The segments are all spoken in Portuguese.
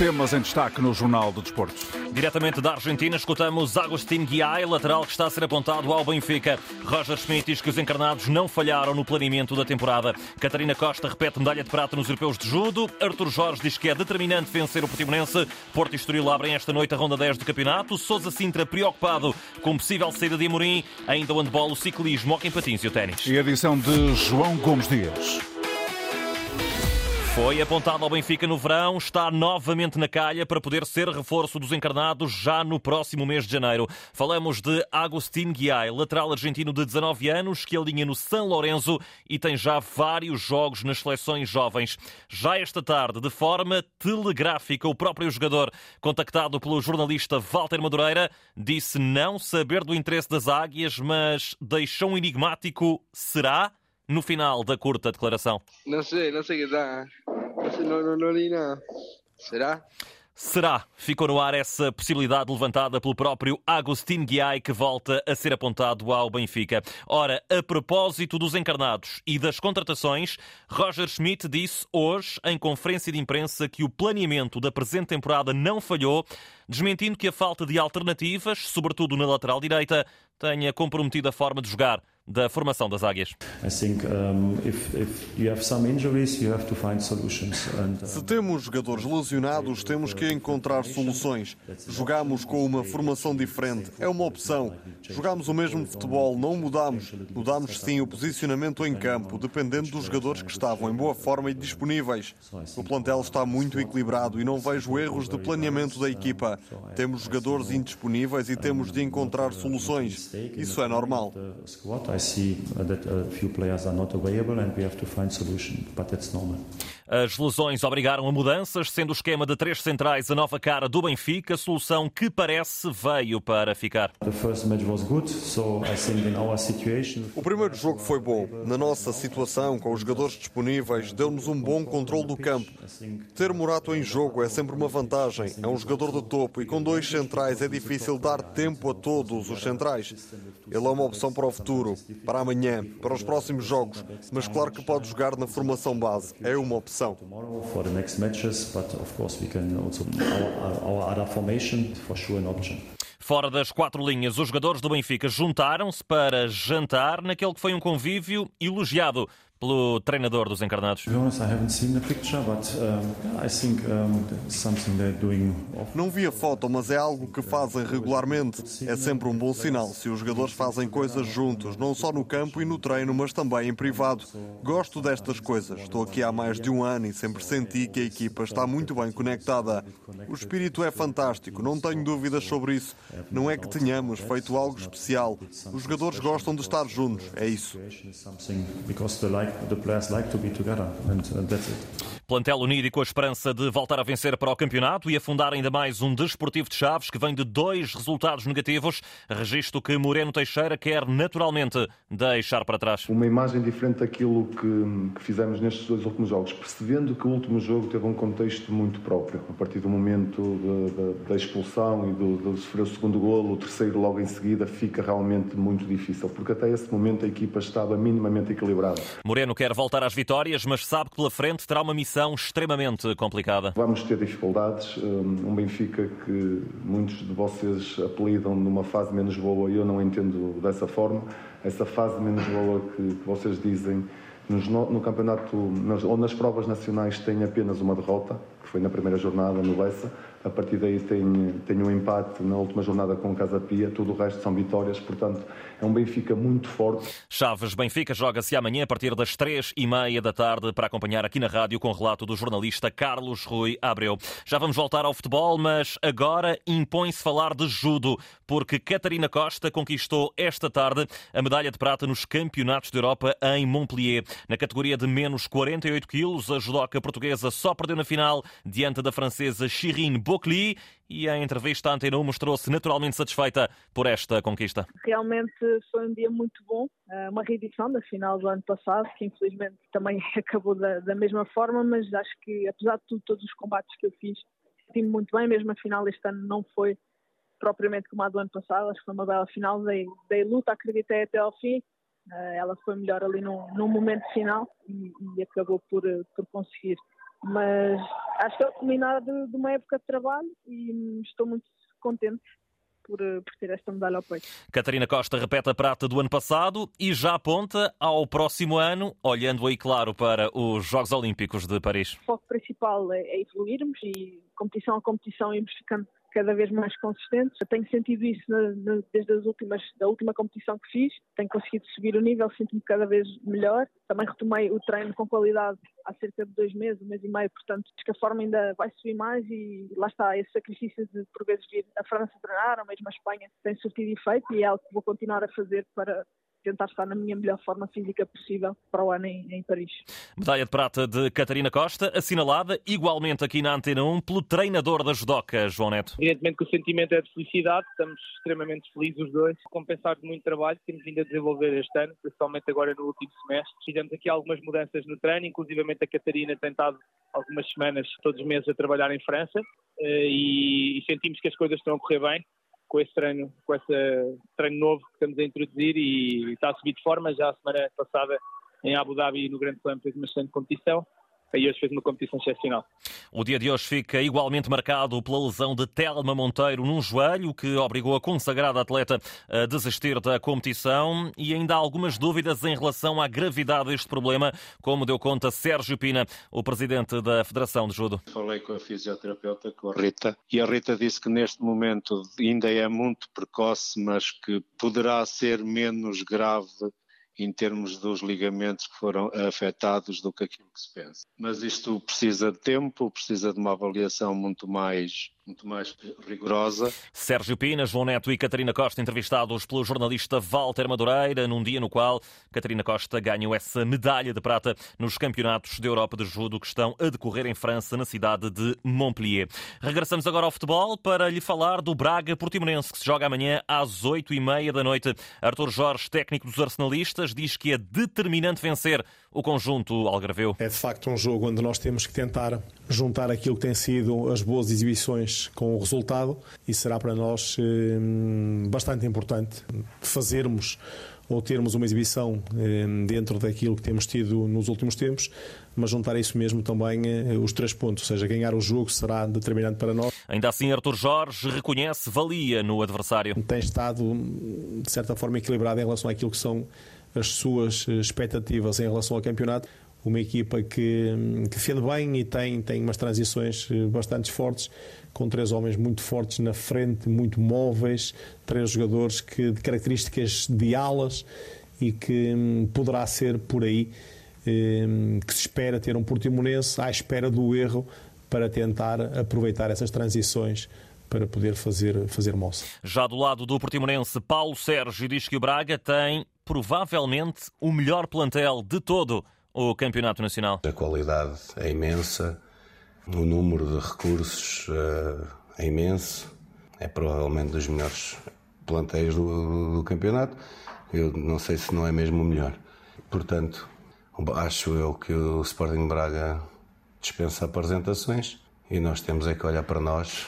temas em destaque no Jornal do Desporto. Diretamente da Argentina, escutamos Agustín Guiai, lateral que está a ser apontado ao Benfica. Roger Schmidt diz que os encarnados não falharam no planeamento da temporada. Catarina Costa repete medalha de prata nos europeus de judo. Artur Jorge diz que é determinante vencer o Portimonense. Porto e Estoril abrem esta noite a ronda 10 do campeonato. Sousa Sintra preocupado com possível saída de Amorim. Ainda o handball, o ciclismo, o patins e o ténis. E a edição de João Gomes Dias. Foi apontado ao Benfica no verão, está novamente na calha para poder ser reforço dos encarnados já no próximo mês de janeiro. Falamos de Agustín Guiai, lateral argentino de 19 anos, que alinha no São Lourenço e tem já vários jogos nas seleções jovens. Já esta tarde, de forma telegráfica, o próprio jogador, contactado pelo jornalista Walter Madureira, disse não saber do interesse das águias, mas deixou um enigmático: será? no final da curta declaração? Não sei, não sei que está. Não, não, não, li nada. Será? Será? Ficou no ar essa possibilidade levantada pelo próprio Agustín Guiai, que volta a ser apontado ao Benfica. Ora, a propósito dos encarnados e das contratações, Roger Schmidt disse hoje, em conferência de imprensa, que o planeamento da presente temporada não falhou, desmentindo que a falta de alternativas, sobretudo na lateral direita, tenha comprometido a forma de jogar da formação das águias. Se temos jogadores lesionados, temos que encontrar soluções. Jogamos com uma formação diferente, é uma opção. Jogamos o mesmo futebol, não mudamos. Mudamos sim o posicionamento em campo, dependendo dos jogadores que estavam em boa forma e disponíveis. O plantel está muito equilibrado e não vejo erros de planeamento da equipa. Temos jogadores indisponíveis e temos de encontrar soluções. Isso é normal. See that a few players are not available and we have to find solution, but that's normal. As lesões obrigaram a mudanças, sendo o esquema de três centrais a nova cara do Benfica, solução que parece veio para ficar. O primeiro jogo foi bom. Na nossa situação, com os jogadores disponíveis, deu-nos um bom controle do campo. Ter Murato em jogo é sempre uma vantagem. É um jogador de topo e com dois centrais é difícil dar tempo a todos os centrais. Ele é uma opção para o futuro, para amanhã, para os próximos jogos, mas claro que pode jogar na formação base. É uma opção opção. Fora das quatro linhas, os jogadores do Benfica juntaram-se para jantar naquele que foi um convívio elogiado pelo treinador dos encarnados. Não vi a foto, mas é algo que fazem regularmente. É sempre um bom sinal se os jogadores fazem coisas juntos, não só no campo e no treino, mas também em privado. Gosto destas coisas. Estou aqui há mais de um ano e sempre senti que a equipa está muito bem conectada. O espírito é fantástico, não tenho dúvidas sobre isso. Não é que tenhamos feito algo especial. Os jogadores gostam de estar juntos, é isso the players like to be together, and that's it. Plantel unido e com a esperança de voltar a vencer para o campeonato e afundar ainda mais um desportivo de Chaves que vem de dois resultados negativos, registro que Moreno Teixeira quer naturalmente deixar para trás. Uma imagem diferente daquilo que, que fizemos nestes dois últimos jogos, percebendo que o último jogo teve um contexto muito próprio. A partir do momento de, de, da expulsão e do, de sofrer o segundo golo, o terceiro logo em seguida, fica realmente muito difícil, porque até esse momento a equipa estava minimamente equilibrada. Moreno quer voltar às vitórias, mas sabe que pela frente terá uma missão extremamente complicada. Vamos ter dificuldades. Um Benfica que muitos de vocês apelidam numa fase menos boa, eu não entendo dessa forma. Essa fase menos boa que, vocês dizem no, campeonato ou nas provas nacionais tem apenas uma derrota, que foi na primeira jornada no Bessa a partir daí tem, tem um empate na última jornada com o Casa Pia, tudo o resto são vitórias, portanto é um Benfica muito forte. Chaves Benfica joga-se amanhã a partir das três e meia da tarde para acompanhar aqui na rádio com o relato do jornalista Carlos Rui Abreu. Já vamos voltar ao futebol, mas agora impõe-se falar de judo, porque Catarina Costa conquistou esta tarde a medalha de prata nos Campeonatos de Europa em Montpellier. Na categoria de menos 48 quilos, a judoca portuguesa só perdeu na final diante da francesa Shirin Bocli e a entrevista à Antena 1 mostrou-se naturalmente satisfeita por esta conquista. Realmente foi um dia muito bom, eh, uma reedição da final do ano passado, que infelizmente também acabou da, da mesma forma, mas acho que apesar de tudo, todos os combates que eu fiz, senti-me muito bem, mesmo a final este ano não foi propriamente como a do ano passado, acho que foi uma bela final, dei, dei luta, acreditei até ao fim, eh, ela foi melhor ali no, no momento final e, e acabou por, por conseguir mas acho que é o culminar de, de uma época de trabalho e estou muito contente por, eh, por, ter esta medalha ao peito. Catarina Costa repete a prata do ano passado e já aponta ao próximo ano, olhando aí, claro, para os Jogos Olímpicos de Paris. O foco principal é, é evoluirmos e competição a competição irmos ficando cada vez mais consistentes. Eu tenho sentido isso desde as últimas, da última competição que fiz. Tenho conseguido subir o nível, sinto-me cada vez melhor. Também retomei o treino com qualidade há cerca de dois meses, um mês e meio, portanto, acho que a forma ainda vai subir mais e lá está, esse sacrifício de por vezes vir a França treinar, ou mesmo a Espanha, tem surtido efeito e é algo que vou continuar a fazer para tentar estar na minha melhor forma física possível para o ano em, em, Paris. Medalha de prata de Catarina Costa, assinalada igualmente aqui na Antena 1 pelo treinador da judoca, João Neto. Evidentemente que o sentimento é de felicidade, estamos extremamente felizes os dois, compensar de muito trabalho que temos vindo a desenvolver este ano, principalmente agora no último semestre. Fizemos aqui algumas mudanças no treino, inclusivamente a Catarina tem estado algumas semanas, todos os meses, a trabalhar em França eh, e sentimos que as coisas estão a correr bem com esse treino, com esse treino novo que estamos a introduzir e está a subir de forma. Já a semana passada em Abu Dhabi no Grande Slam fez uma excelente competição Aí hoje fez uma competição excepcional. O dia de hoje fica igualmente marcado pela lesão de Telma Monteiro num joelho, que obrigou a consagrada atleta a desistir da competição. E ainda há algumas dúvidas em relação à gravidade deste problema, como deu conta Sérgio Pina, o presidente da Federação de Judo. Falei com a fisioterapeuta, com a Rita, e a Rita disse que neste momento ainda é muito precoce, mas que poderá ser menos grave em termos dos ligamentos que foram afetados do que aquilo que se pensa. Mas isto precisa de tempo, precisa de uma avaliação muito mais muito mais rigorosa. Sérgio Pina, João Neto e Catarina Costa entrevistados pelo jornalista Walter Madureira, num dia no qual Catarina Costa ganhou essa medalha de prata nos campeonatos da Europa de Judo que estão a decorrer em França, na cidade de Montpellier. Regressamos agora ao futebol para lhe falar do Braga Portimonense, que se joga amanhã às oito e meia da noite. Artur Jorge, técnico dos arsenalistas, diz que é determinante vencer o conjunto algarveu. É de facto um jogo onde nós temos que tentar juntar aquilo que tem sido as boas exibições com o resultado e será para nós eh, bastante importante fazermos ou termos uma exibição eh, dentro daquilo que temos tido nos últimos tempos, mas juntar isso mesmo também eh, os três pontos, ou seja, ganhar o jogo será determinante para nós. Ainda assim, Artur Jorge reconhece valia no adversário. Tem estado, de certa forma, equilibrado em relação àquilo que são as suas expectativas em relação ao campeonato uma equipa que, que defende bem e tem, tem umas transições eh, bastante fortes, com três homens muito fortes na frente, muito móveis, três jogadores que, de características de alas e que hum, poderá ser por aí hum, que se espera ter um Portimonense à espera do erro para tentar aproveitar essas transições para poder fazer, fazer moça. Já do lado do Portimonense, Paulo Sérgio diz que o Braga tem provavelmente o melhor plantel de todo o Campeonato Nacional? A qualidade é imensa, o número de recursos uh, é imenso, é provavelmente dos melhores plantéis do, do, campeonato. Eu não sei se não é mesmo o melhor. Portanto, acho eu que o Sporting Braga dispensa apresentações e nós temos é que olhar para nós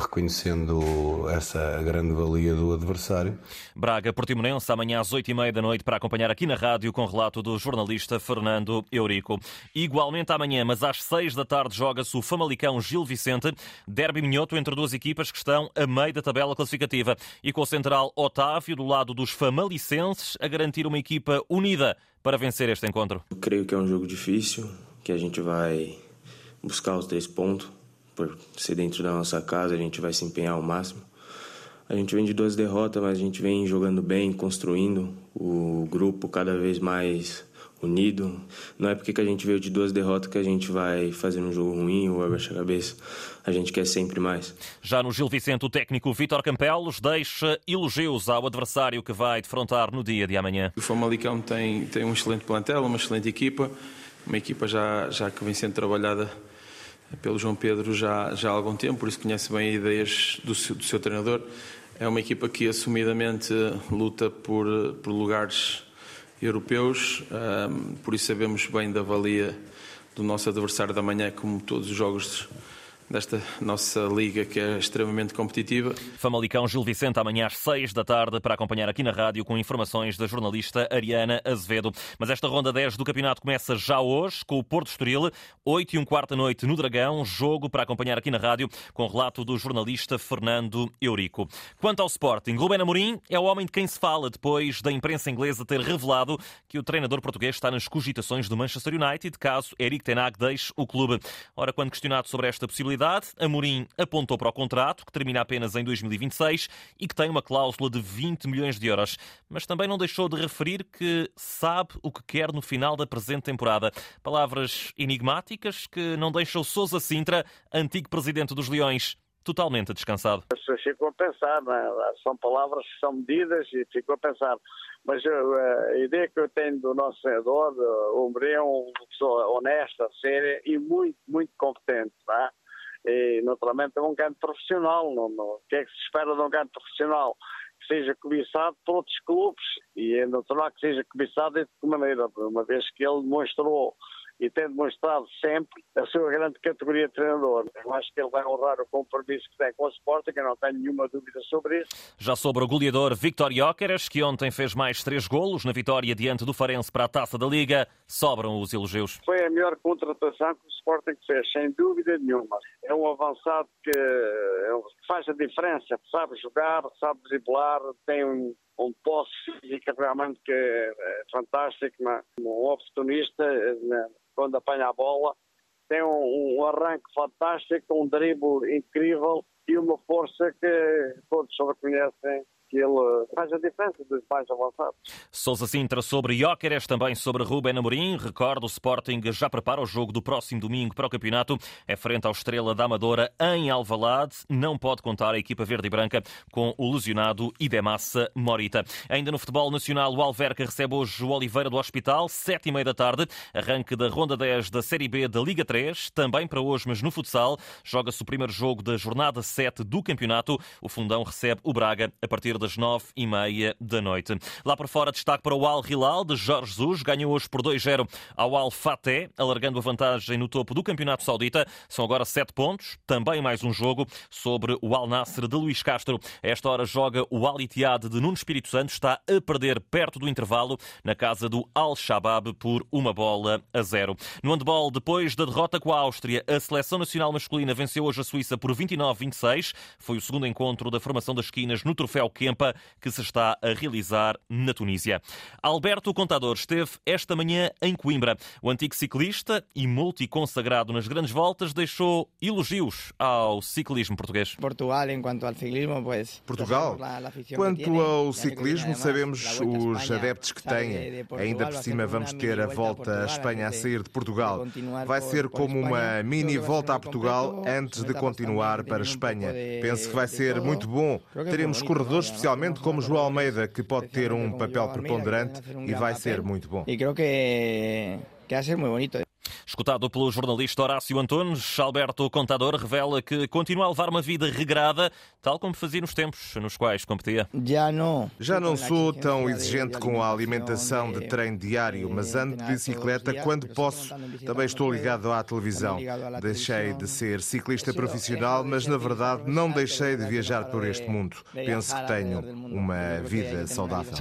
reconhecendo essa grande valia do adversário. Braga Portimonense, amanhã às oito e meia da noite, para acompanhar aqui na rádio com relato do jornalista Fernando Eurico. Igualmente amanhã, mas às seis da tarde, joga-se o Famalicão Gil Vicente, derby minhoto entre duas equipas que estão a meio da tabela classificativa. E com o central Otávio, do lado dos famalicenses, a garantir uma equipa unida para vencer este encontro. Eu creio que é um jogo difícil, que a gente vai buscar os três pontos por ser dentro da nossa casa, a gente vai se empenhar ao máximo. A gente vem de duas derrotas, mas a gente vem jogando bem, construindo o grupo cada vez mais unido. Não é porque que a gente veio de duas derrotas que a gente vai fazer um jogo ruim ou abaixar a cabeça. A gente quer sempre mais. Já no Gil Vicente, o técnico Vítor Campelos deixa elogios ao adversário que vai defrontar no dia de amanhã. O Famalicão tem, tem um excelente plantel, uma excelente equipa, uma equipa já, já que vem sendo trabalhada pelo João Pedro já, já há algum tempo, por isso conhece bem as ideias do seu, do seu treinador. É uma equipa que assumidamente luta por, por lugares europeus, por isso sabemos bem da valia do nosso adversário da manhã, como todos os jogos desta nossa liga que é extremamente competitiva. Famalicão Gil Vicente amanhã às 6 da tarde para acompanhar aqui na rádio com informações da jornalista Ariana Azevedo. Mas esta ronda 10 do campeonato começa já hoje com o Porto Estoril, 8 e um quarto da noite no Dragão, jogo para acompanhar aqui na rádio com relato do jornalista Fernando Eurico. Quanto ao Sporting, Rubén Amorim é o homem de quem se fala depois da imprensa inglesa ter revelado que o treinador português está nas cogitações do Manchester United, caso Eric Tenag deixe o clube. Ora, quando questionado sobre esta possibilidade, Amorim apontou para o contrato, que termina apenas em 2026 e que tem uma cláusula de 20 milhões de euros. Mas também não deixou de referir que sabe o que quer no final da presente temporada. Palavras enigmáticas que não deixam Sousa Sintra, antigo presidente dos Leões, totalmente descansado. As pessoas ficam a pensar, é? são palavras que são medidas e ficam a pensar. Mas a ideia que eu tenho do nosso senador, o Amorim é uma pessoa honesta, séria e muito, muito competente. É? E, naturalmente, é um grande profissional. Não, não. O que é que se espera de um grande profissional? Que seja cobiçado por outros clubes e é natural que seja cobiçado de maneira, uma vez que ele demonstrou e tem demonstrado sempre a sua grande categoria de treinador. Eu acho que ele vai honrar o compromisso que tem com o Sporting, eu não tenho nenhuma dúvida sobre isso. Já sobre o goleador Victor Jóqueres, que ontem fez mais três golos na vitória diante do Farense para a Taça da Liga, sobram os elogios. Foi a melhor contratação que o Sporting fez, sem dúvida nenhuma. É um avançado que faz a diferença, sabe jogar, sabe driblar, tem um um posse física realmente que é fantástico, um oportunista, quando apanha a bola. Tem um, um arranque fantástico, um drible incrível e uma força que todos reconhecem que ele faz a diferença dos mais avançados. Sousa Sintra sobre Jóqueres, também sobre Ruben Amorim. Recordo, o Sporting já prepara o jogo do próximo domingo para o campeonato. É frente ao Estrela da Amadora em Alvalade. Não pode contar a equipa verde e branca com o lesionado Idemassa Morita. Ainda no futebol nacional, o Alverca recebe hoje o Oliveira do Hospital, sete e meia da tarde. Arranque da Ronda 10 da Série B da Liga 3. Também para hoje, mas no futsal, joga-se o primeiro jogo da jornada 7 do campeonato. O Fundão recebe o Braga a partir das nove e meia da noite. Lá por fora, destaque para o Al Hilal de Jorge Jesus. Ganhou hoje por 2-0 ao Al Fateh, alargando a vantagem no topo do Campeonato Saudita. São agora sete pontos. Também mais um jogo sobre o Al Nasser de Luís Castro. A esta hora joga o Al Ittihad de Nuno Espírito Santo. Está a perder perto do intervalo na casa do Al Shabab por uma bola a zero. No handball, depois da derrota com a Áustria, a Seleção Nacional Masculina venceu hoje a Suíça por 29-26. Foi o segundo encontro da formação das esquinas no Troféu Kempa que se está a realizar na Tunísia. Alberto Contador esteve esta manhã em Coimbra. O antigo ciclista e multiconsagrado nas grandes voltas deixou elogios ao ciclismo português. Portugal, em quanto ao ciclismo, pois. Portugal. Quanto ao ciclismo, sabemos os adeptos que têm. Ainda por cima vamos ter a volta à Espanha a sair de Portugal. Vai ser como uma mini volta a Portugal antes de continuar para a Espanha. Penso que vai ser muito bom. Teremos corredores especialmente como João Almeida, que pode ter um papel preponderante e vai ser muito bom. E creio que, que vai ser muito bonito. Escutado pelo jornalista Horácio Antunes, Alberto Contador revela que continua a levar uma vida regrada, tal como fazia nos tempos nos quais competia. Já não. Já não sou tão exigente com a alimentação de treino diário, mas ando de bicicleta quando posso. Também estou ligado à televisão. Deixei de ser ciclista profissional, mas na verdade não deixei de viajar por este mundo. Penso que tenho uma vida saudável.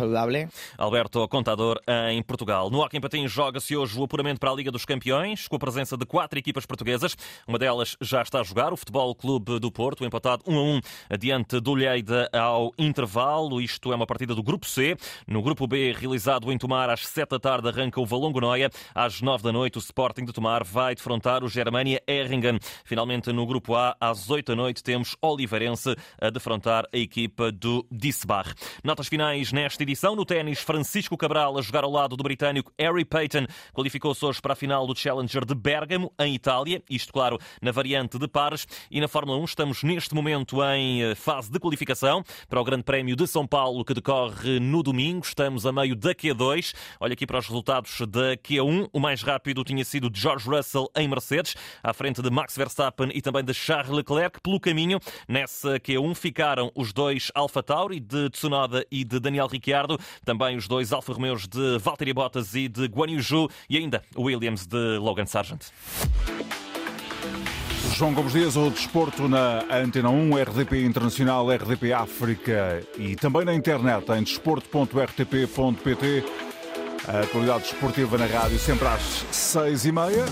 Alberto Contador em Portugal. No Hockey em Patins joga-se hoje o apuramento para a Liga dos Campeões com a presença de quatro equipas portuguesas. Uma delas já está a jogar, o Futebol Clube do Porto, empatado 1 a 1 adiante do Lleida ao intervalo. Isto é uma partida do Grupo C. No Grupo B, realizado em Tomar, às 7 da tarde, arranca o Valongo Noia. Às 9 da noite, o Sporting de Tomar vai defrontar o Germania Erringen. Finalmente, no Grupo A, às 8 da noite, temos Oliveirense a defrontar a equipa do Disbar. Notas finais nesta edição. No ténis, Francisco Cabral a jogar ao lado do britânico Harry Payton. Qualificou-se hoje para a final do Challenger de Bergamo, em Itália, isto, claro, na variante de pares. E na Fórmula 1 estamos neste momento em eh, fase de qualificação para o Grande Prémio de São Paulo, que decorre no domingo. Estamos a meio da Q2. Olha aqui para os resultados da Q1. O mais rápido tinha sido George Russell em Mercedes, à frente de Max Verstappen e também de Charles Leclerc. Pelo caminho, nessa Q1 ficaram os dois Alfa Tauri, de Tsunoda e de Daniel Ricciardo, também os dois Alfa Romeos de Valtteri Bottas e de Guan Yu Zhou e ainda o Williams de Logan Sargent. João Gomes Dias, o desporto na Antena 1, RDP Internacional, RDP África e também na internet em desporto.rtp.pt. A atualidade desportiva na rádio sempre às seis e meia.